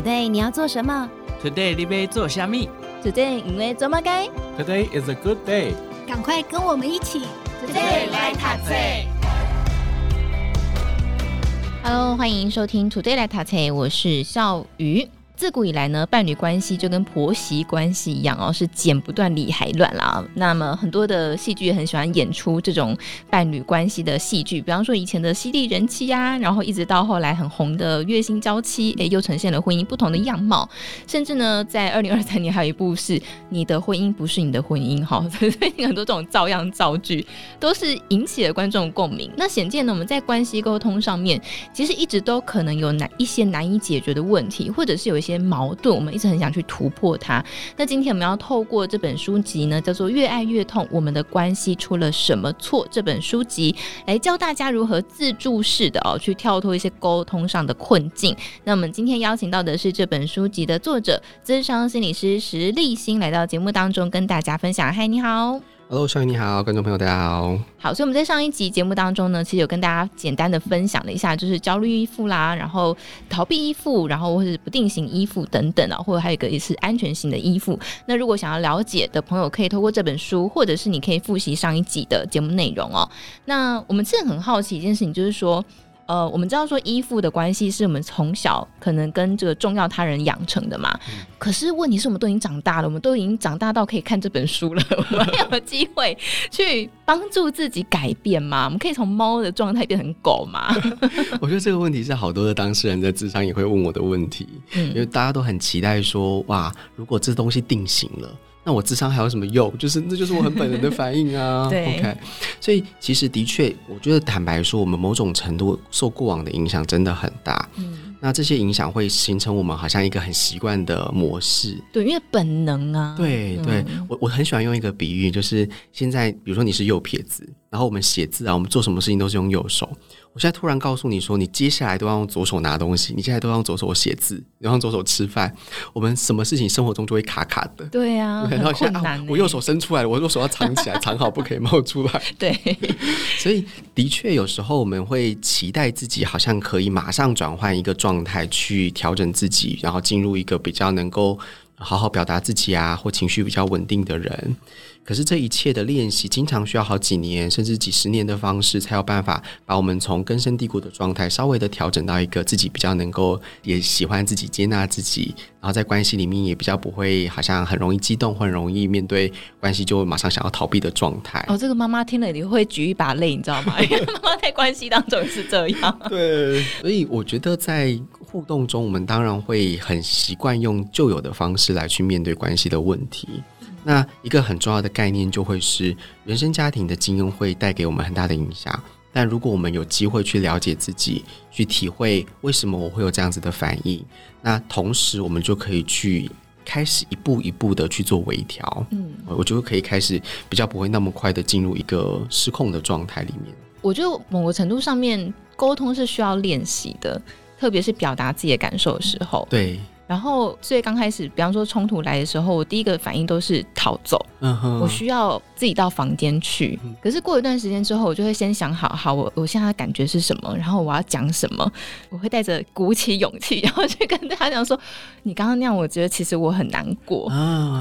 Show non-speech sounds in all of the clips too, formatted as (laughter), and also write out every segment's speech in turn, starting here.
Today 你要做什么？Today 你要做虾米？Today 因为做么该？Today is a good day。赶快跟我们一起，Today 来塔菜。Hello，欢迎收听 Today 来塔菜，我是笑鱼。自古以来呢，伴侣关系就跟婆媳关系一样哦，是剪不断理还乱啦。那么很多的戏剧也很喜欢演出这种伴侣关系的戏剧，比方说以前的犀利人妻呀、然后一直到后来很红的月薪娇妻，哎，又呈现了婚姻不同的样貌。甚至呢，在二零二三年还有一部是《你的婚姻不是你的婚姻》哈，(laughs) 所以很多这种照样造句都是引起了观众共鸣。那显见呢，我们在关系沟通上面，其实一直都可能有难一些难以解决的问题，或者是有一些。些矛盾，我们一直很想去突破它。那今天我们要透过这本书籍呢，叫做《越爱越痛：我们的关系出了什么错》这本书籍，来教大家如何自助式的哦，去跳脱一些沟通上的困境。那我们今天邀请到的是这本书籍的作者，资商心理师石立新，来到节目当中跟大家分享。嗨，你好。Hello，小雨你好，观众朋友大家好。好，所以我们在上一集节目当中呢，其实有跟大家简单的分享了一下，就是焦虑依附啦，然后逃避依附，然后或是不定型依附等等啊，或者还有一个也是安全型的依附。那如果想要了解的朋友，可以透过这本书，或者是你可以复习上一集的节目内容哦。那我们其实很好奇一件事情，就是说。呃，我们知道说依附的关系是我们从小可能跟这个重要他人养成的嘛。嗯、可是问题是我们都已经长大了，我们都已经长大到可以看这本书了，(laughs) 我们还有机会去帮助自己改变吗？我们可以从猫的状态变成狗吗？(laughs) 我觉得这个问题是好多的当事人在智商也会问我的问题，嗯、因为大家都很期待说，哇，如果这东西定型了。那我智商还有什么用？就是那就是我很本能的反应啊。(laughs) 对，OK。所以其实的确，我觉得坦白说，我们某种程度受过往的影响真的很大。嗯，那这些影响会形成我们好像一个很习惯的模式。对，因为本能啊。对对，嗯、我我很喜欢用一个比喻，就是现在比如说你是右撇子，然后我们写字啊，我们做什么事情都是用右手。我现在突然告诉你说，你接下来都要用左手拿东西，你接下来都要用左手写字，然后用左手吃饭，我们什么事情生活中就会卡卡的。对呀、啊，然后现在、啊、我右手伸出来了，我右手要藏起来，藏好不可以冒出来。(laughs) 对，所以的确有时候我们会期待自己好像可以马上转换一个状态，去调整自己，然后进入一个比较能够好好表达自己啊，或情绪比较稳定的人。可是这一切的练习，经常需要好几年甚至几十年的方式，才有办法把我们从根深蒂固的状态稍微的调整到一个自己比较能够也喜欢自己、接纳自己，然后在关系里面也比较不会好像很容易激动或很容易面对关系就马上想要逃避的状态。哦，这个妈妈听了你会举一把泪，你知道吗？因为妈妈在关系当中是这样。对，所以我觉得在互动中，我们当然会很习惯用旧有的方式来去面对关系的问题。那一个很重要的概念就会是，原生家庭的经验会带给我们很大的影响。但如果我们有机会去了解自己，去体会为什么我会有这样子的反应，那同时我们就可以去开始一步一步的去做微调。嗯，我觉得可以开始比较不会那么快的进入一个失控的状态里面。我觉得某个程度上面沟通是需要练习的，特别是表达自己的感受的时候。对。然后，所以刚开始，比方说冲突来的时候，我第一个反应都是逃走。嗯哼，我需要自己到房间去。可是过一段时间之后，我就会先想好，好，我我现在的感觉是什么，然后我要讲什么，我会带着鼓起勇气，(laughs) 然后去跟大家讲说：“你刚刚那样，我觉得其实我很难过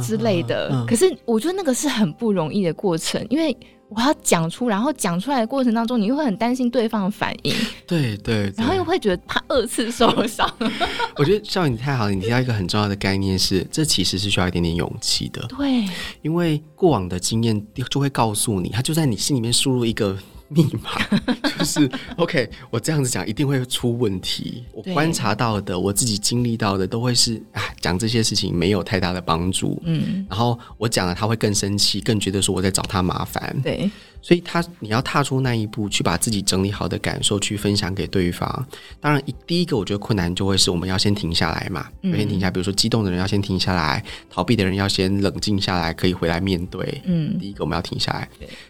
之类的。”可是我觉得那个是很不容易的过程，因为。我要讲出，然后讲出来的过程当中，你又会很担心对方的反应，对对，对，然后又会觉得怕二次受伤。(laughs) 我觉得笑宇你太好了，你提到一个很重要的概念是，这其实是需要一点点勇气的。对，因为过往的经验就会告诉你，他就在你心里面输入一个。密码 (laughs) 就是 OK，我这样子讲一定会出问题。我观察到的，我自己经历到的，都会是啊，讲这些事情没有太大的帮助。嗯，然后我讲了，他会更生气，更觉得说我在找他麻烦。对。所以他，你要踏出那一步，去把自己整理好的感受去分享给对方。当然，第一个我觉得困难就会是我们要先停下来嘛，嗯、先停下。比如说，激动的人要先停下来，逃避的人要先冷静下来，可以回来面对。嗯，第一个我们要停下来。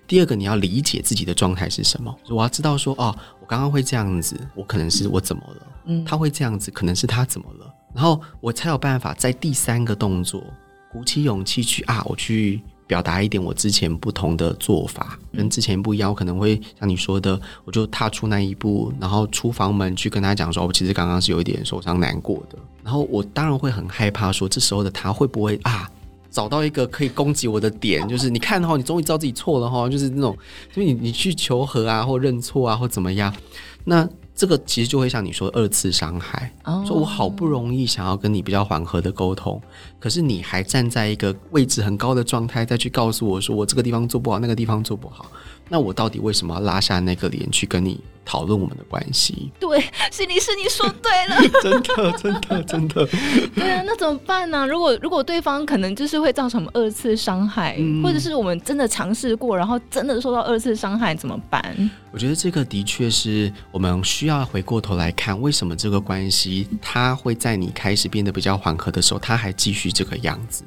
第二个，你要理解自己的状态是什么。我要知道说，哦，我刚刚会这样子，我可能是我怎么了？嗯，他会这样子，可能是他怎么了？然后我才有办法在第三个动作鼓起勇气去啊，我去。表达一点我之前不同的做法，跟之前不一样。我可能会像你说的，我就踏出那一步，然后出房门去跟他讲说，我其实刚刚是有一点受伤难过的。然后我当然会很害怕说，这时候的他会不会啊？找到一个可以攻击我的点，就是你看哈，你终于知道自己错了哈，就是那种，就是你你去求和啊，或认错啊，或怎么样，那这个其实就会像你说二次伤害。Oh. 说我好不容易想要跟你比较缓和的沟通，可是你还站在一个位置很高的状态，再去告诉我说我这个地方做不好，那个地方做不好，那我到底为什么要拉下那个脸去跟你讨论我们的关系？对，心理师你说 (laughs) 对了，真的，真的，真的。对啊，那怎么办呢？如果如果对方可能就是会造成二次伤害，嗯，或者是我们真的尝试过，然后真的受到二次伤害，怎么办？我觉得这个的确是我们需要回过头来看，为什么这个关系它会在你开始变得比较缓和的时候，它还继续这个样子。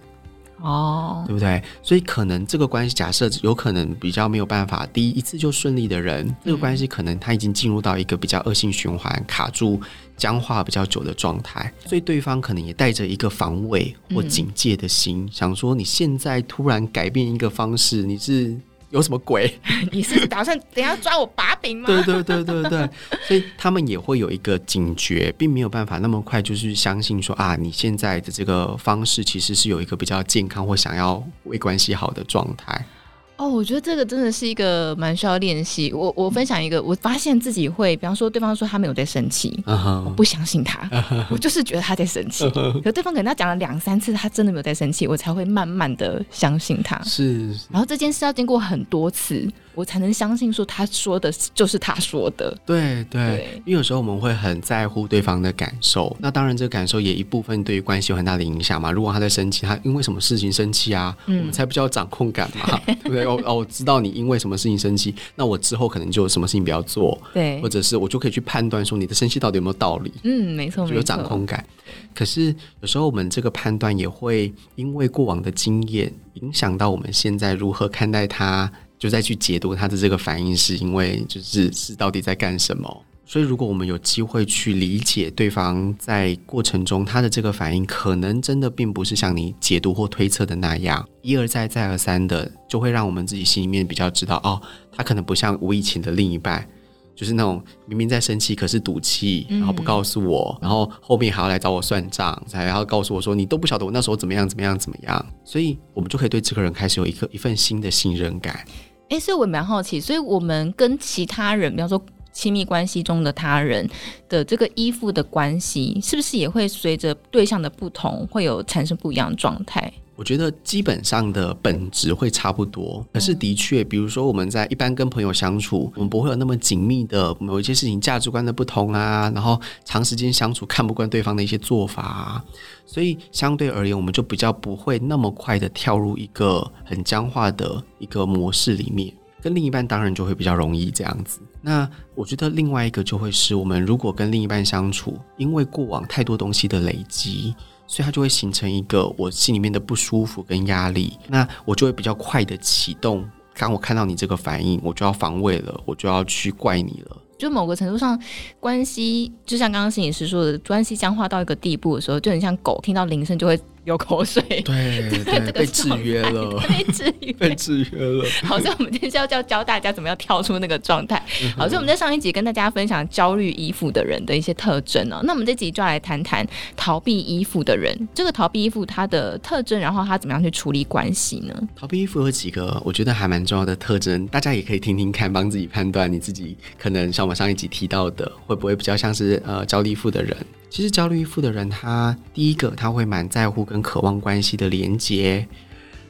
哦、oh.，对不对？所以可能这个关系，假设有可能比较没有办法第一一次就顺利的人，嗯、这个关系可能他已经进入到一个比较恶性循环、卡住、僵化比较久的状态，所以对方可能也带着一个防卫或警戒的心，嗯、想说你现在突然改变一个方式，你是。有什么鬼？(laughs) 你是打算等下抓我把柄吗？对对对对对，所以他们也会有一个警觉，并没有办法那么快就是相信说啊，你现在的这个方式其实是有一个比较健康或想要为关系好的状态。哦，我觉得这个真的是一个蛮需要练习。我我分享一个，我发现自己会，比方说对方说他没有在生气，uh -huh. 我不相信他，uh -huh. 我就是觉得他在生气。Uh -huh. 可对方可能他讲了两三次，他真的没有在生气，我才会慢慢的相信他。是，然后这件事要经过很多次。我才能相信说他说的就是他说的。对对，对，因为有时候我们会很在乎对方的感受，那当然这个感受也一部分对于关系有很大的影响嘛。如果他在生气，他因为什么事情生气啊？嗯，我们才比较掌控感嘛，(laughs) 对不对？哦哦，我知道你因为什么事情生气，那我之后可能就有什么事情不要做，对，或者是我就可以去判断说你的生气到底有没有道理。嗯，没错，就有掌控感。可是有时候我们这个判断也会因为过往的经验影响到我们现在如何看待他。就再去解读他的这个反应，是因为就是是到底在干什么？所以如果我们有机会去理解对方在过程中他的这个反应，可能真的并不是像你解读或推测的那样一而再再而三的，就会让我们自己心里面比较知道哦，他可能不像无意情的另一半，就是那种明明在生气，可是赌气，然后不告诉我，然后后面还要来找我算账，才要告诉我说你都不晓得我那时候怎么样怎么样怎么样，所以我们就可以对这个人开始有一个一份新的信任感。哎，所以我蛮好奇，所以我们跟其他人，比方说亲密关系中的他人的这个依附的关系，是不是也会随着对象的不同，会有产生不一样的状态？我觉得基本上的本质会差不多，可是的确，比如说我们在一般跟朋友相处，我们不会有那么紧密的某一些事情价值观的不同啊，然后长时间相处看不惯对方的一些做法啊，所以相对而言，我们就比较不会那么快的跳入一个很僵化的一个模式里面。跟另一半当然就会比较容易这样子。那我觉得另外一个就会是我们如果跟另一半相处，因为过往太多东西的累积。所以它就会形成一个我心里面的不舒服跟压力，那我就会比较快的启动。当我看到你这个反应，我就要防卫了，我就要去怪你了。就某个程度上，关系就像刚刚摄影师说的，关系僵化到一个地步的时候，就很像狗听到铃声就会。有口水，对 (laughs) 对，对，(laughs) (laughs) 被制约了，被制约，被制约了。好，像我们今天是要教教大家怎么样跳出那个状态。好，所以我们在上一集跟大家分享焦虑依附的人的一些特征哦。那我们这集就要来谈谈逃避依附的人。这个逃避依附它的特征，然后他怎么样去处理关系呢？逃避依附有几个，我觉得还蛮重要的特征，大家也可以听听看，帮自己判断你自己可能像我们上一集提到的，会不会比较像是呃焦虑依附的人。其实焦虑依附的人，他第一个他会蛮在乎跟渴望关系的连接，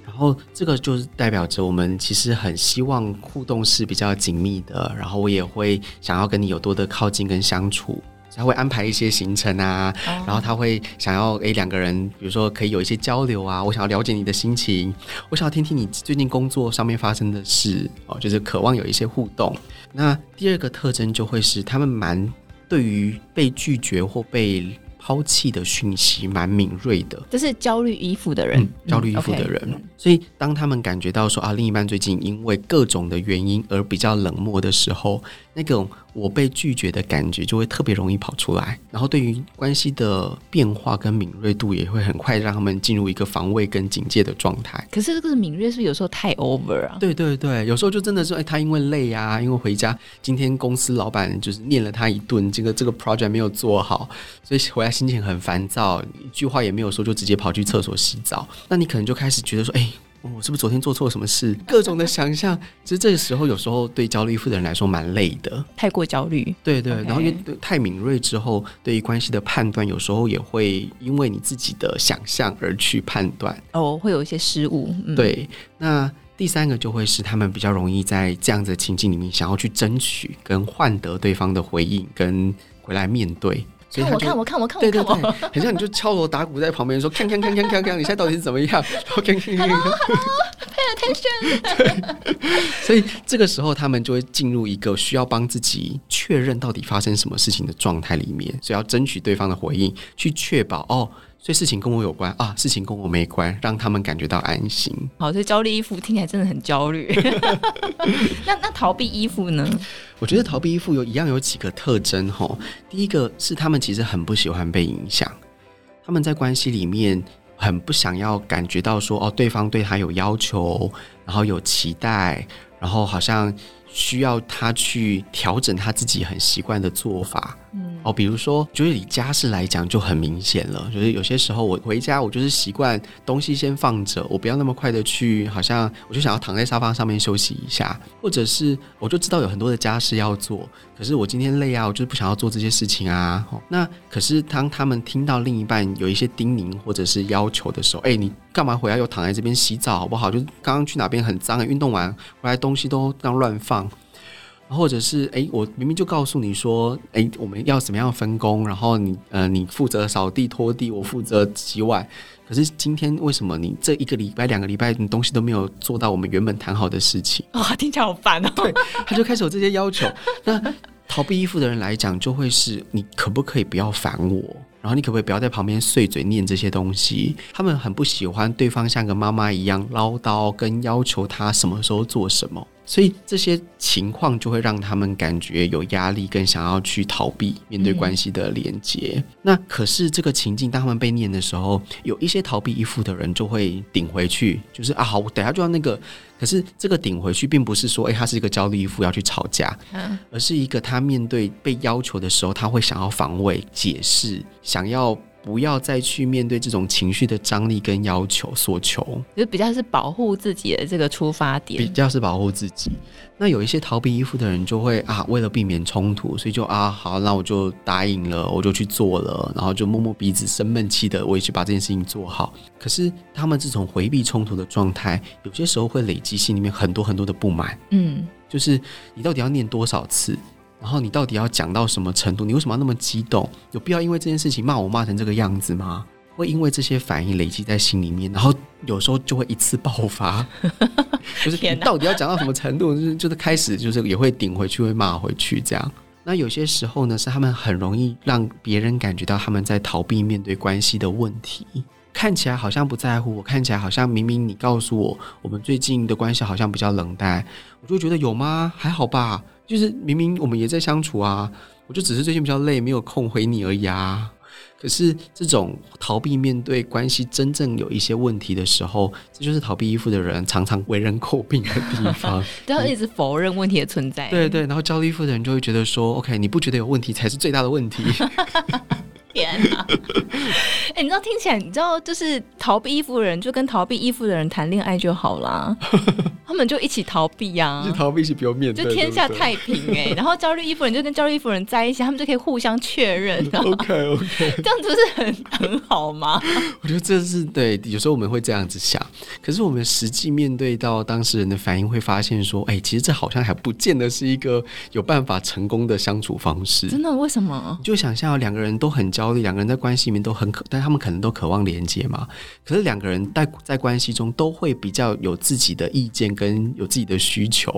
然后这个就是代表着我们其实很希望互动是比较紧密的，然后我也会想要跟你有多的靠近跟相处，他会安排一些行程啊，然后他会想要诶两个人，比如说可以有一些交流啊，我想要了解你的心情，我想要听听你最近工作上面发生的事哦，就是渴望有一些互动。那第二个特征就会是他们蛮。对于被拒绝或被抛弃的讯息，蛮敏锐的。这是焦虑依附的人，嗯、焦虑依附的人、嗯。所以，当他们感觉到说啊，另一半最近因为各种的原因而比较冷漠的时候，那种我被拒绝的感觉就会特别容易跑出来，然后对于关系的变化跟敏锐度也会很快让他们进入一个防卫跟警戒的状态。可是这个敏锐是不是有时候太 over 啊？对对对，有时候就真的是，哎，他因为累啊，因为回家今天公司老板就是念了他一顿，这个这个 project 没有做好，所以回来心情很烦躁，一句话也没有说，就直接跑去厕所洗澡。那你可能就开始觉得说，哎。我是不是昨天做错什么事？各种的想象，其实这个时候有时候对焦虑依附的人来说蛮累的，太过焦虑。对对，然后因为太敏锐之后，对于关系的判断有时候也会因为你自己的想象而去判断，哦，会有一些失误。嗯、对，那第三个就会是他们比较容易在这样子的情境里面想要去争取跟换得对方的回应，跟回来面对。看我看我看我看我，对对对，(laughs) 很像你就敲锣打鼓在旁边说，看看看看看看，你现在到底是怎么样？然后 (laughs) 看看看看，pay attention。所以这个时候他们就会进入一个需要帮自己确认到底发生什么事情的状态里面，所以要争取对方的回应，去确保哦。所以事情跟我有关啊，事情跟我没关，让他们感觉到安心。好，所以焦虑依附听起来真的很焦虑。(laughs) 那那逃避依附呢？我觉得逃避依附有一样有几个特征哈。第一个是他们其实很不喜欢被影响，他们在关系里面很不想要感觉到说哦，对方对他有要求，然后有期待，然后好像需要他去调整他自己很习惯的做法。哦，比如说，就是以家事来讲就很明显了，就是有些时候我回家，我就是习惯东西先放着，我不要那么快的去，好像我就想要躺在沙发上面休息一下，或者是我就知道有很多的家事要做，可是我今天累啊，我就是不想要做这些事情啊。那可是当他们听到另一半有一些叮咛或者是要求的时候，哎，你干嘛回来又躺在这边洗澡好不好？就刚刚去哪边很脏，运动完回来东西都这样乱放。或者是哎，我明明就告诉你说，哎，我们要怎么样分工？然后你呃，你负责扫地拖地，我负责洗碗。可是今天为什么你这一个礼拜、两个礼拜，你东西都没有做到我们原本谈好的事情？(laughs) 哇，听起来好烦哦。对，他就开始有这些要求。(laughs) 那逃避依附的人来讲，就会是你可不可以不要烦我？然后你可不可以不要在旁边碎嘴念这些东西？他们很不喜欢对方像个妈妈一样唠叨，跟要求他什么时候做什么。所以这些情况就会让他们感觉有压力，跟想要去逃避面对关系的连接。嗯、那可是这个情境，当他们被念的时候，有一些逃避依附的人就会顶回去，就是啊，好，我等下就要那个。可是这个顶回去，并不是说，哎，他是一个焦虑依附要去吵架，而是一个他面对被要求的时候，他会想要防卫、解释，想要。不要再去面对这种情绪的张力跟要求、所求，就比较是保护自己的这个出发点，比较是保护自己。那有一些逃避依附的人就会啊，为了避免冲突，所以就啊好，那我就答应了，我就去做了，然后就摸摸鼻子、生闷气的，我也去把这件事情做好。可是他们这种回避冲突的状态，有些时候会累积心里面很多很多的不满。嗯，就是你到底要念多少次？然后你到底要讲到什么程度？你为什么要那么激动？有必要因为这件事情骂我骂成这个样子吗？会因为这些反应累积在心里面，然后有时候就会一次爆发。(laughs) 就是你到底要讲到什么程度？就是就是开始就是也会顶回去，会骂回去这样。那有些时候呢，是他们很容易让别人感觉到他们在逃避面对关系的问题，看起来好像不在乎，我看起来好像明明你告诉我我们最近的关系好像比较冷淡，我就觉得有吗？还好吧。就是明明我们也在相处啊，我就只是最近比较累，没有空回你而已啊。可是这种逃避面对关系真正有一些问题的时候，这就是逃避依附的人常常为人诟病的地方，(laughs) 都要一直否认问题的存在。对对，然后焦虑依附的人就会觉得说：“OK，你不觉得有问题才是最大的问题。(laughs) ”天啊！(laughs) 哎、欸，你知道听起来，你知道就是逃避依附的人就跟逃避依附的人谈恋爱就好啦。(laughs) 他们就一起逃避呀、啊，一起逃避一起不要面对，就天下太平哎、欸。然后焦虑依附人就跟焦虑依附人在一起，他们就可以互相确认。(laughs) OK OK，这样子不是很很好吗？我觉得这是对，有时候我们会这样子想，可是我们实际面对到当事人的反应，会发现说，哎、欸，其实这好像还不见得是一个有办法成功的相处方式。真的？为什么？就想象两个人都很焦虑，两个人在关系里面都很渴，但他们可能都渴望连接嘛。可是两个人在在关系中都会比较有自己的意见跟有自己的需求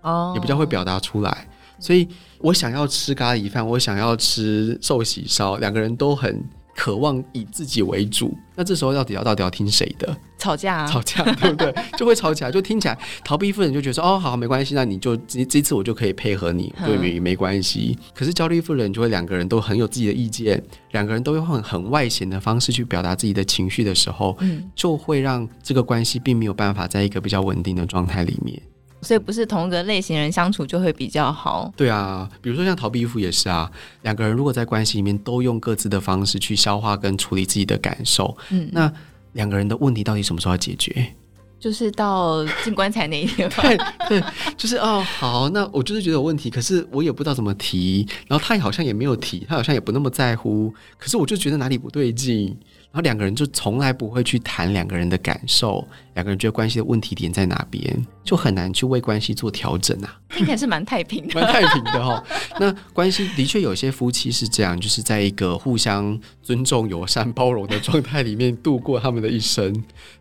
哦，也比较会表达出来。所以我想要吃咖喱饭，我想要吃寿喜烧，两个人都很渴望以自己为主，那这时候到底要到底要听谁的？吵架啊，吵架，(laughs) 对不对？就会吵起来，就听起来逃避妇人就觉得说，哦，好，没关系，那你就这这次我就可以配合你，对，没没关系。可是焦虑妇人就会两个人都很有自己的意见，两个人都用很很外显的方式去表达自己的情绪的时候，嗯，就会让这个关系并没有办法在一个比较稳定的状态里面。所以不是同一个类型人相处就会比较好。对啊，比如说像逃避依附也是啊，两个人如果在关系里面都用各自的方式去消化跟处理自己的感受，嗯，那两个人的问题到底什么时候要解决？就是到进棺材那一天吧。对对，就是哦，好，那我就是觉得有问题，可是我也不知道怎么提，然后他好像也没有提，他好像也不那么在乎，可是我就觉得哪里不对劲。然后两个人就从来不会去谈两个人的感受，两个人觉得关系的问题点在哪边，就很难去为关系做调整啊。听起来是蛮太平的，蛮太平的哈、哦。(laughs) 那关系的确有些夫妻是这样，就是在一个互相尊重、友善、包容的状态里面度过他们的一生，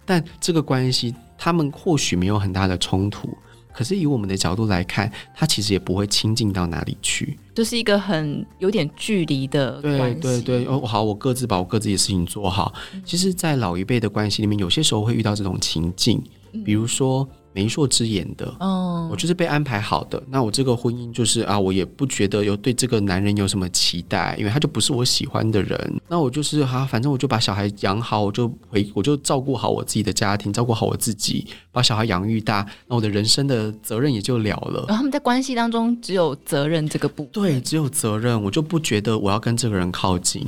但这个关系他们或许没有很大的冲突。可是以我们的角度来看，他其实也不会亲近到哪里去，就是一个很有点距离的。对对对，哦，好，我各自把我各自的事情做好。嗯、其实，在老一辈的关系里面，有些时候会遇到这种情境，比如说。媒妁之言的，哦，我就是被安排好的。那我这个婚姻就是啊，我也不觉得有对这个男人有什么期待，因为他就不是我喜欢的人。那我就是哈、啊，反正我就把小孩养好，我就回，我就照顾好我自己的家庭，照顾好我自己，把小孩养育大，那我的人生的责任也就了了。然后他们在关系当中只有责任这个部分，对，只有责任，我就不觉得我要跟这个人靠近。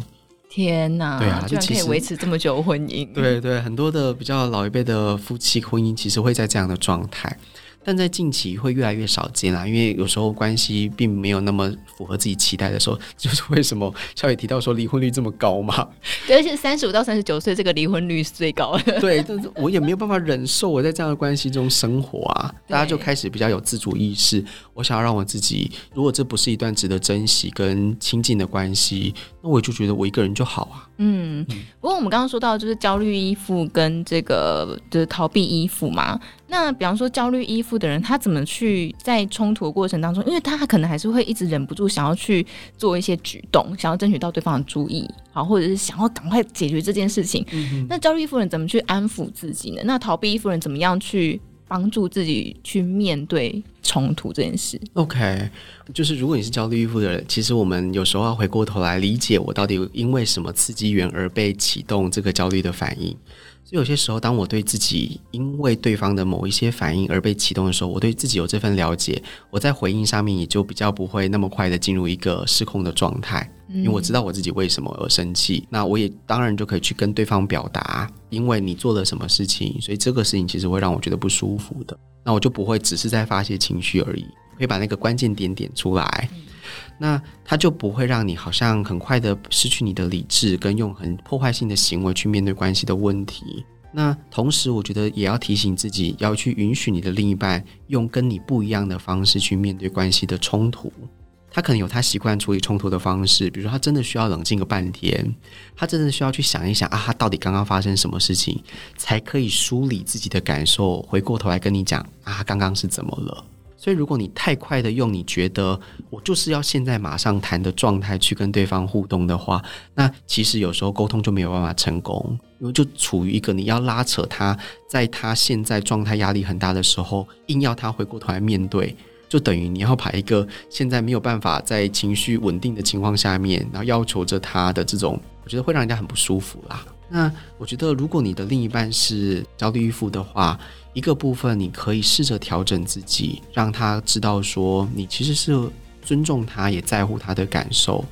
天呐，对啊，就可以维持这么久婚姻。对对，很多的比较老一辈的夫妻婚姻，其实会在这样的状态。但在近期会越来越少见啦，因为有时候关系并没有那么符合自己期待的时候，(laughs) 就是为什么小野提到说离婚率这么高嘛？对，而且三十五到三十九岁这个离婚率是最高的。对，但是我也没有办法忍受我在这样的关系中生活啊，大家就开始比较有自主意识。我想要让我自己，如果这不是一段值得珍惜跟亲近的关系，那我就觉得我一个人就好啊。嗯，不过我们刚刚说到就是焦虑依附跟这个就是逃避依附嘛。那比方说焦虑依附的人，他怎么去在冲突的过程当中，因为他可能还是会一直忍不住想要去做一些举动，想要争取到对方的注意，好，或者是想要赶快解决这件事情。嗯、那焦虑依附人怎么去安抚自己呢？那逃避依附人怎么样去帮助自己去面对冲突这件事？OK，就是如果你是焦虑依附的人，其实我们有时候要回过头来理解我到底因为什么刺激源而被启动这个焦虑的反应。所以有些时候，当我对自己因为对方的某一些反应而被启动的时候，我对自己有这份了解，我在回应上面也就比较不会那么快的进入一个失控的状态，因为我知道我自己为什么而生气。那我也当然就可以去跟对方表达，因为你做了什么事情，所以这个事情其实会让我觉得不舒服的。那我就不会只是在发泄情绪而已，可以把那个关键点点出来。那他就不会让你好像很快的失去你的理智，跟用很破坏性的行为去面对关系的问题。那同时，我觉得也要提醒自己，要去允许你的另一半用跟你不一样的方式去面对关系的冲突。他可能有他习惯处理冲突的方式，比如说他真的需要冷静个半天，他真的需要去想一想啊，他到底刚刚发生什么事情，才可以梳理自己的感受，回过头来跟你讲啊，刚刚是怎么了。所以，如果你太快的用你觉得我就是要现在马上谈的状态去跟对方互动的话，那其实有时候沟通就没有办法成功，因为就处于一个你要拉扯他，在他现在状态压力很大的时候，硬要他回过头来面对，就等于你要把一个现在没有办法在情绪稳定的情况下面，然后要求着他的这种，我觉得会让人家很不舒服啦。那我觉得，如果你的另一半是焦虑依附的话，一个部分，你可以试着调整自己，让他知道说你其实是尊重他，也在乎他的感受。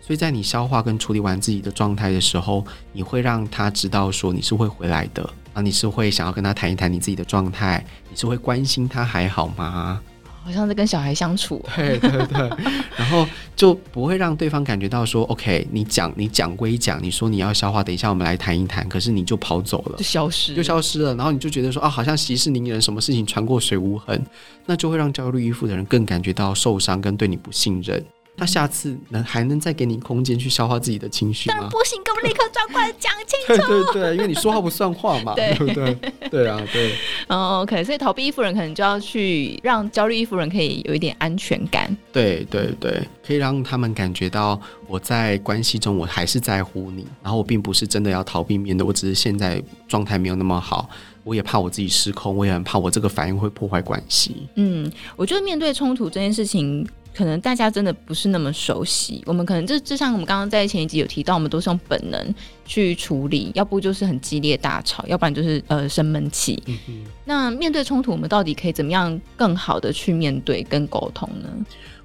所以在你消化跟处理完自己的状态的时候，你会让他知道说你是会回来的啊，你是会想要跟他谈一谈你自己的状态，你是会关心他还好吗？好像在跟小孩相处，(laughs) 对对对，然后就不会让对方感觉到说，OK，你讲你讲归讲，你说你要消化，等一下我们来谈一谈，可是你就跑走了，就消失，就消失了，然后你就觉得说啊，好像息事宁人，什么事情穿过水无痕，那就会让焦虑依附的人更感觉到受伤跟对你不信任。他下次能还能再给你空间去消化自己的情绪吗？当然不行，给我立刻转过来讲清楚。(laughs) 对对对，因为你说话不算话嘛，(laughs) 对，对不对？对啊，对。哦，OK，所以逃避依附人可能就要去让焦虑依附人可以有一点安全感。对对对，可以让他们感觉到我在关系中我还是在乎你，然后我并不是真的要逃避面对，我只是现在状态没有那么好。我也怕我自己失控，我也很怕我这个反应会破坏关系。嗯，我觉得面对冲突这件事情，可能大家真的不是那么熟悉。我们可能就就像我们刚刚在前一集有提到，我们都是用本能去处理，要不就是很激烈大吵，要不然就是呃生闷气。嗯。那面对冲突，我们到底可以怎么样更好的去面对跟沟通呢？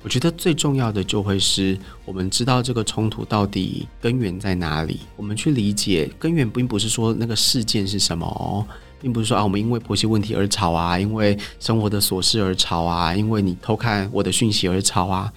我觉得最重要的就会是我们知道这个冲突到底根源在哪里，我们去理解根源，并不是说那个事件是什么哦。并不是说啊，我们因为婆媳问题而吵啊，因为生活的琐事而吵啊，因为你偷看我的讯息而吵啊，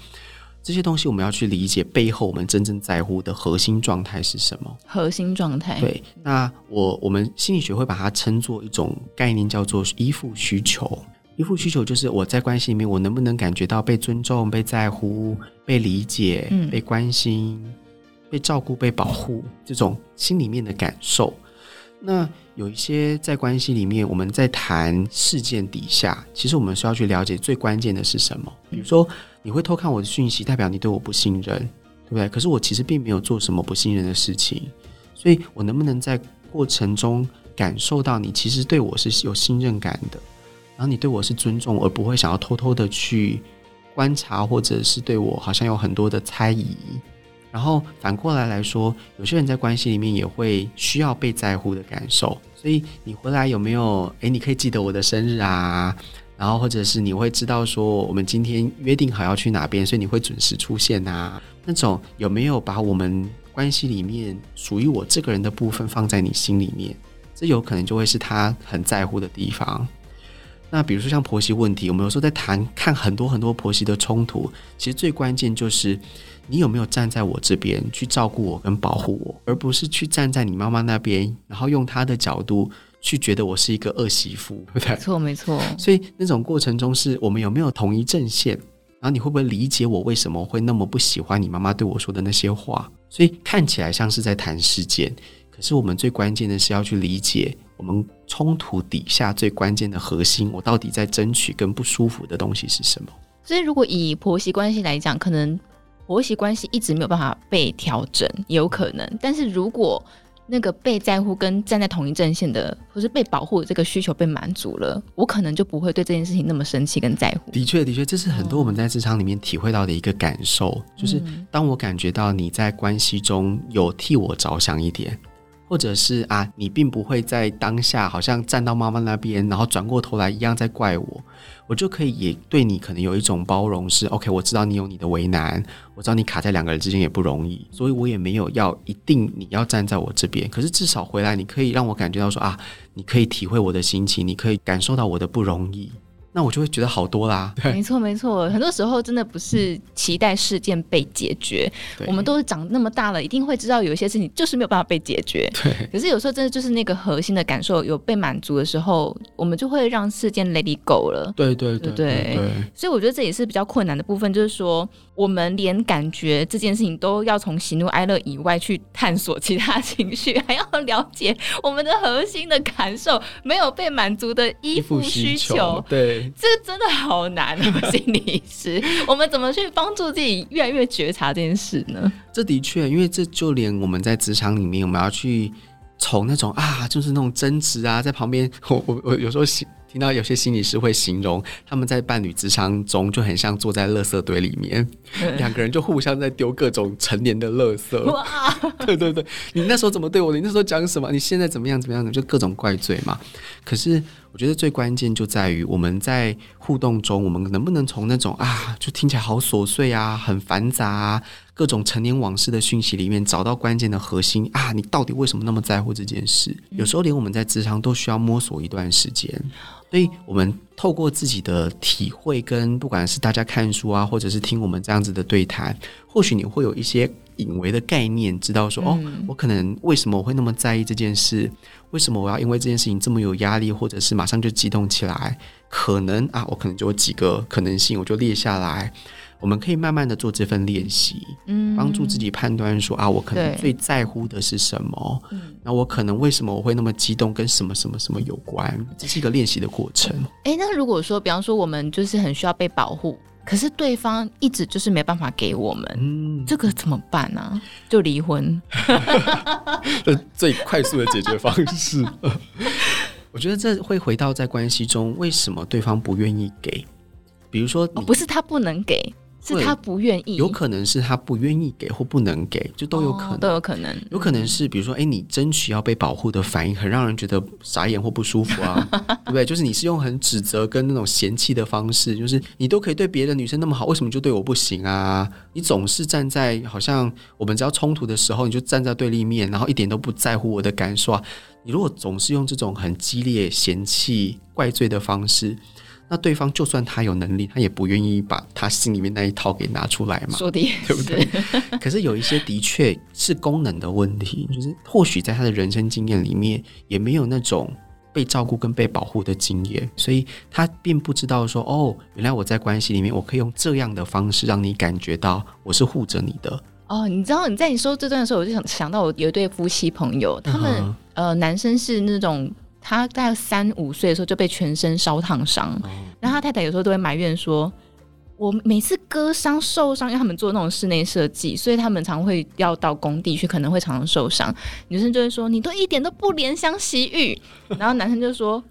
这些东西我们要去理解背后我们真正在乎的核心状态是什么？核心状态。对，那我我们心理学会把它称作一种概念，叫做依附需求。依附需求就是我在关系里面，我能不能感觉到被尊重、被在乎、被理解、嗯、被关心、被照顾、被保护这种心里面的感受。那有一些在关系里面，我们在谈事件底下，其实我们需要去了解最关键的是什么。比如说，你会偷看我的讯息，代表你对我不信任，对不对？可是我其实并没有做什么不信任的事情，所以我能不能在过程中感受到你其实对我是有信任感的，然后你对我是尊重，而不会想要偷偷的去观察，或者是对我好像有很多的猜疑。然后反过来来说，有些人在关系里面也会需要被在乎的感受，所以你回来有没有？诶，你可以记得我的生日啊，然后或者是你会知道说我们今天约定好要去哪边，所以你会准时出现啊。那种有没有把我们关系里面属于我这个人的部分放在你心里面？这有可能就会是他很在乎的地方。那比如说像婆媳问题，我们有时候在谈看很多很多婆媳的冲突，其实最关键就是。你有没有站在我这边去照顾我跟保护我，而不是去站在你妈妈那边，然后用她的角度去觉得我是一个恶媳妇，对不对？没错，没错。(laughs) 所以那种过程中，是我们有没有同一阵线？然后你会不会理解我为什么会那么不喜欢你妈妈对我说的那些话？所以看起来像是在谈事件，可是我们最关键的是要去理解我们冲突底下最关键的核心，我到底在争取跟不舒服的东西是什么？所以如果以婆媳关系来讲，可能。婆媳关系一直没有办法被调整，也有可能。但是如果那个被在乎跟站在同一阵线的，或是被保护的这个需求被满足了，我可能就不会对这件事情那么生气跟在乎。的确，的确，这是很多我们在职场里面体会到的一个感受，嗯、就是当我感觉到你在关系中有替我着想一点。或者是啊，你并不会在当下好像站到妈妈那边，然后转过头来一样在怪我，我就可以也对你可能有一种包容是，OK，我知道你有你的为难，我知道你卡在两个人之间也不容易，所以我也没有要一定你要站在我这边，可是至少回来你可以让我感觉到说啊，你可以体会我的心情，你可以感受到我的不容易。那我就会觉得好多啦。没错，没错，很多时候真的不是期待事件被解决，我们都是长那么大了，一定会知道有一些事情就是没有办法被解决。对。可是有时候真的就是那个核心的感受有被满足的时候，我们就会让事件 let it go 了。对对对对。所以我觉得这也是比较困难的部分，就是说我们连感觉这件事情都要从喜怒哀乐以外去探索其他 (laughs) 情绪，还要了解我们的核心的感受没有被满足的依附需求。对。这个真的好难啊，心理师，我们怎么去帮助自己越来越觉察这件事呢？这的确，因为这就连我们在职场里面，我们要去从那种啊，就是那种争执啊，在旁边，(laughs) 我我我有时候听到有些心理师会形容，他们在伴侣咨商中就很像坐在垃圾堆里面，两个人就互相在丢各种成年的垃圾。哇！(laughs) 对对对，你那时候怎么对我？你那时候讲什么？你现在怎么样？怎么样的？就各种怪罪嘛。可是我觉得最关键就在于我们在互动中，我们能不能从那种啊，就听起来好琐碎啊，很繁杂啊。各种陈年往事的讯息里面，找到关键的核心啊！你到底为什么那么在乎这件事？有时候连我们在职场都需要摸索一段时间，所以我们透过自己的体会，跟不管是大家看书啊，或者是听我们这样子的对谈，或许你会有一些隐微的概念，知道说哦，我可能为什么我会那么在意这件事？为什么我要因为这件事情这么有压力，或者是马上就激动起来？可能啊，我可能就有几个可能性，我就列下来。我们可以慢慢的做这份练习，嗯，帮助自己判断说啊，我可能最在乎的是什么，嗯，那我可能为什么我会那么激动，跟什么什么什么有关？这是一个练习的过程。哎、欸，那如果说，比方说我们就是很需要被保护，可是对方一直就是没办法给我们，嗯，这个怎么办呢、啊？就离婚，(laughs) 最快速的解决方式。(laughs) 我觉得这会回到在关系中，为什么对方不愿意给？比如说、哦，不是他不能给。是他不愿意，有可能是他不愿意给或不能给，就都有可能，哦、都有可能。有可能是比如说，哎，你争取要被保护的反应，很让人觉得傻眼或不舒服啊，(laughs) 对不对？就是你是用很指责跟那种嫌弃的方式，就是你都可以对别的女生那么好，为什么就对我不行啊？你总是站在好像我们只要冲突的时候，你就站在对立面，然后一点都不在乎我的感受啊。你如果总是用这种很激烈嫌弃、怪罪的方式。那对方就算他有能力，他也不愿意把他心里面那一套给拿出来嘛，说的对不对？可是有一些的确是功能的问题，就是或许在他的人生经验里面也没有那种被照顾跟被保护的经验，所以他并不知道说，哦，原来我在关系里面，我可以用这样的方式让你感觉到我是护着你的。哦，你知道你在你说这段的时候，我就想想到我有一对夫妻朋友，他们、嗯、呃，男生是那种。他大概三五岁的时候就被全身烧烫伤，然后他太太有时候都会埋怨说：“我每次割伤受伤，因为他们做那种室内设计，所以他们常会要到工地去，可能会常常受伤。女生就会说：‘你都一点都不怜香惜玉。’然后男生就说。”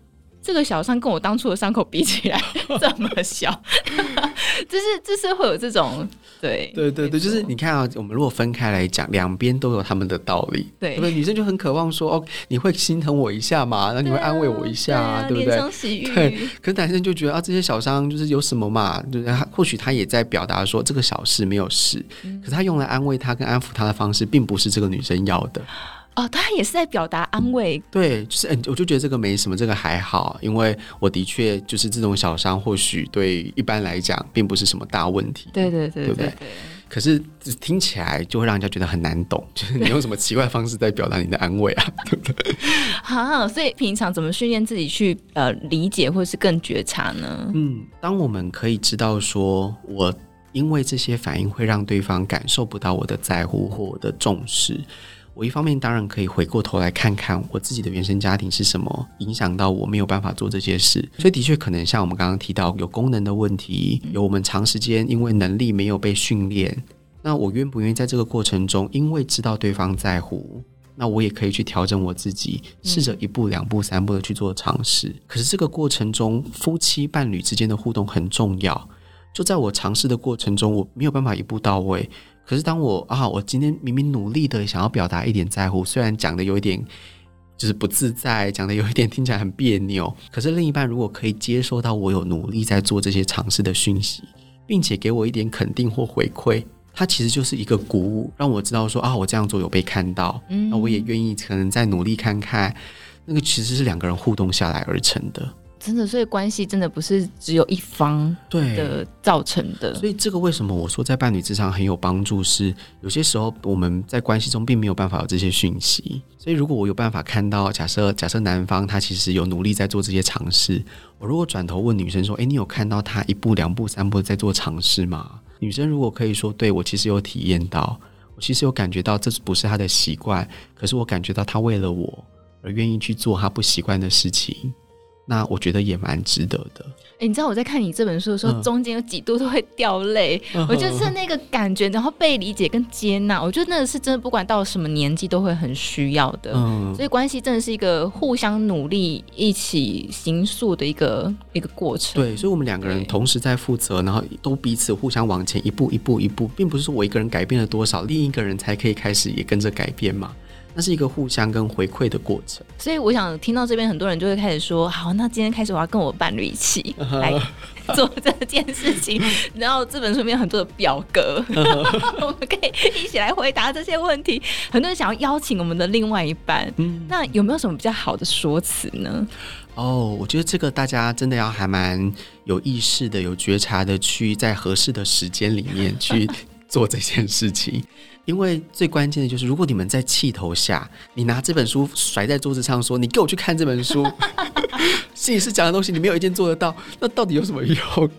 这个小伤跟我当初的伤口比起来 (laughs) 这么小，(laughs) 就是就是会有这种对对对对，就是你看啊，我们如果分开来讲，两边都有他们的道理，对不对？女生就很渴望说哦，你会心疼我一下嘛？那你会安慰我一下啊，对不对？对。可是男生就觉得啊，这些小伤就是有什么嘛？就是他或许他也在表达说这个小事没有事，可是他用来安慰他跟安抚他的方式，并不是这个女生要的。哦，他也是在表达安慰。对，就是，嗯我就觉得这个没什么，这个还好，因为我的确就是这种小伤，或许对一般来讲并不是什么大问题。对对对，对不对？可是听起来就会让人家觉得很难懂，就是你用什么奇怪方式在表达你的安慰啊？对不对？好，所以平常怎么训练自己去呃理解或是更觉察呢？嗯，当我们可以知道说我因为这些反应会让对方感受不到我的在乎或我的重视。我一方面当然可以回过头来看看我自己的原生家庭是什么影响到我没有办法做这些事，所以的确可能像我们刚刚提到有功能的问题，有我们长时间因为能力没有被训练，那我愿不愿意在这个过程中，因为知道对方在乎，那我也可以去调整我自己，试着一步两步三步的去做尝试。可是这个过程中，夫妻伴侣之间的互动很重要，就在我尝试的过程中，我没有办法一步到位。可是当我啊，我今天明明努力的想要表达一点在乎，虽然讲的有一点就是不自在，讲的有一点听起来很别扭，(laughs) 可是另一半如果可以接受到我有努力在做这些尝试的讯息，并且给我一点肯定或回馈，它其实就是一个鼓舞，让我知道说啊，我这样做有被看到，那我也愿意可能再努力看看，那个其实是两个人互动下来而成的。真的，所以关系真的不是只有一方对的造成的。所以这个为什么我说在伴侣之上很有帮助？是有些时候我们在关系中并没有办法有这些讯息。所以如果我有办法看到，假设假设男方他其实有努力在做这些尝试，我如果转头问女生说：“诶，你有看到他一步两步三步在做尝试吗？”女生如果可以说：“对，我其实有体验到，我其实有感觉到这不是他的习惯，可是我感觉到他为了我而愿意去做他不习惯的事情。”那我觉得也蛮值得的。哎、欸，你知道我在看你这本书的时候，嗯、中间有几度都会掉泪。嗯、我就是那个感觉，然后被理解跟接纳，我觉得那个是真的，不管到什么年纪都会很需要的。嗯，所以关系真的是一个互相努力、一起行塑的一个一个过程。对，所以我们两个人同时在负责，然后都彼此互相往前一步一步一步，并不是说我一个人改变了多少，另一个人才可以开始也跟着改变嘛。那是一个互相跟回馈的过程，所以我想听到这边很多人就会开始说：好，那今天开始我要跟我伴侣一起 (laughs) 来做这件事情。然后这本书里面有很多的表格，(laughs) 我们可以一起来回答这些问题。很多人想要邀请我们的另外一半，那有没有什么比较好的说辞呢？哦，我觉得这个大家真的要还蛮有意识的、有觉察的，去在合适的时间里面去做这件事情。因为最关键的就是，如果你们在气头下，你拿这本书甩在桌子上说：“你给我去看这本书。(laughs) ” (laughs) 心理师讲的东西，你没有一件做得到，那到底有什么用？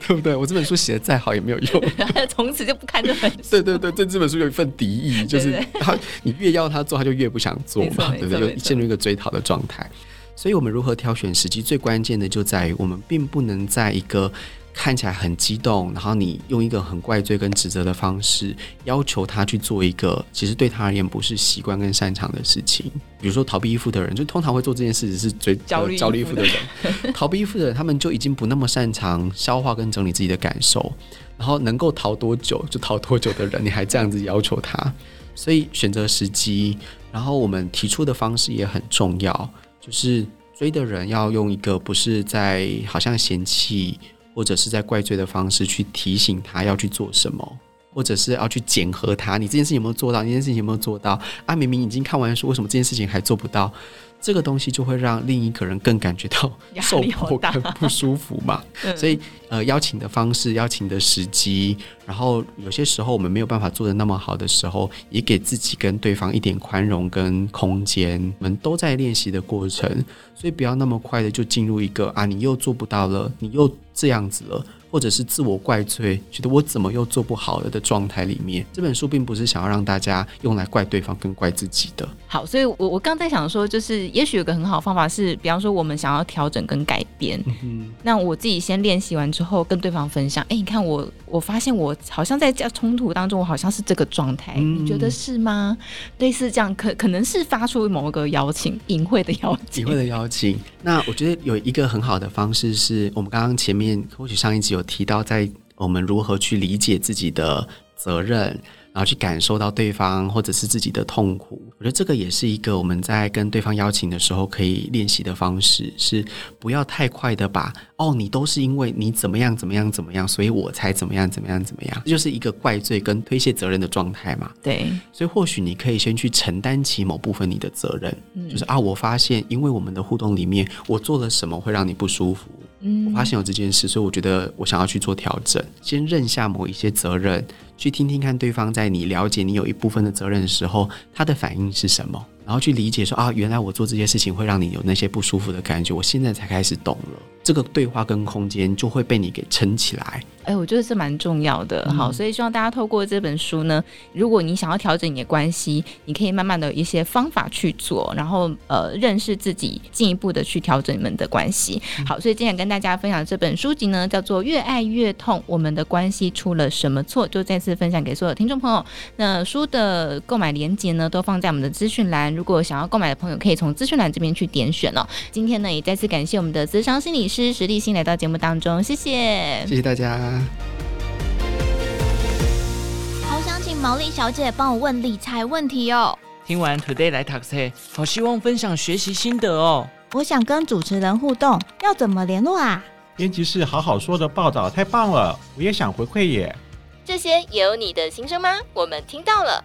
对不对？我这本书写的再好也没有用，(laughs) 从此就不看这本书。对对对，对这本书有一份敌意，就是他，你越要他做，他就越不想做嘛，对不对？就陷入一个追讨的状态。所以我们如何挑选时机，最关键的就在于我们并不能在一个。看起来很激动，然后你用一个很怪罪跟指责的方式要求他去做一个其实对他而言不是习惯跟擅长的事情。比如说逃避依附的人，就通常会做这件事是最焦虑焦虑依附 (laughs) 的人。逃避依附的人，他们就已经不那么擅长消化跟整理自己的感受，然后能够逃多久就逃多久的人，你还这样子要求他，所以选择时机，然后我们提出的方式也很重要，就是追的人要用一个不是在好像嫌弃。或者是在怪罪的方式去提醒他要去做什么，或者是要去检核他，你这件事情有没有做到？你这件事情有没有做到？啊，明明已经看完书，为什么这件事情还做不到？这个东西就会让另一个人更感觉到受迫跟不舒服嘛。(laughs) 所以，呃，邀请的方式、邀请的时机，然后有些时候我们没有办法做的那么好的时候，也给自己跟对方一点宽容跟空间。我们都在练习的过程，所以不要那么快的就进入一个啊，你又做不到了，你又这样子了。或者是自我怪罪，觉得我怎么又做不好了的状态里面，这本书并不是想要让大家用来怪对方跟怪自己的。好，所以我我刚在想说，就是也许有个很好的方法是，比方说我们想要调整跟改变，嗯、那我自己先练习完之后跟对方分享，哎、欸，你看我，我发现我好像在这冲突当中，我好像是这个状态，嗯、你觉得是吗？类似这样，可可能是发出某一个邀请，隐晦的邀请，隐晦的邀请。那我觉得有一个很好的方式是，我们刚刚前面或许上一集有。提到在我们如何去理解自己的责任。然后去感受到对方或者是自己的痛苦，我觉得这个也是一个我们在跟对方邀请的时候可以练习的方式，是不要太快的把哦，你都是因为你怎么样怎么样怎么样，所以我才怎么样怎么样怎么样，这就是一个怪罪跟推卸责任的状态嘛。对，所以或许你可以先去承担起某部分你的责任，嗯、就是啊，我发现因为我们的互动里面，我做了什么会让你不舒服，嗯，我发现有这件事，所以我觉得我想要去做调整，先认下某一些责任。去听听看对方在你了解你有一部分的责任的时候，他的反应是什么，然后去理解说啊，原来我做这些事情会让你有那些不舒服的感觉，我现在才开始懂了。这个对话跟空间就会被你给撑起来。哎，我觉得这蛮重要的。好，所以希望大家透过这本书呢，如果你想要调整你的关系，你可以慢慢的一些方法去做，然后呃，认识自己，进一步的去调整你们的关系。好，所以今天跟大家分享这本书籍呢，叫做《越爱越痛：我们的关系出了什么错》，就再次分享给所有听众朋友。那书的购买链接呢，都放在我们的资讯栏。如果想要购买的朋友，可以从资讯栏这边去点选哦。今天呢，也再次感谢我们的咨商心理师石立新来到节目当中，谢谢，谢谢大家。好想请毛利小姐帮我问理财问题哦。听完 Today 来 Taxi，，好希望分享学习心得哦。我想跟主持人互动，要怎么联络啊？编辑室好好说的报道太棒了，我也想回馈耶。这些也有你的心声吗？我们听到了，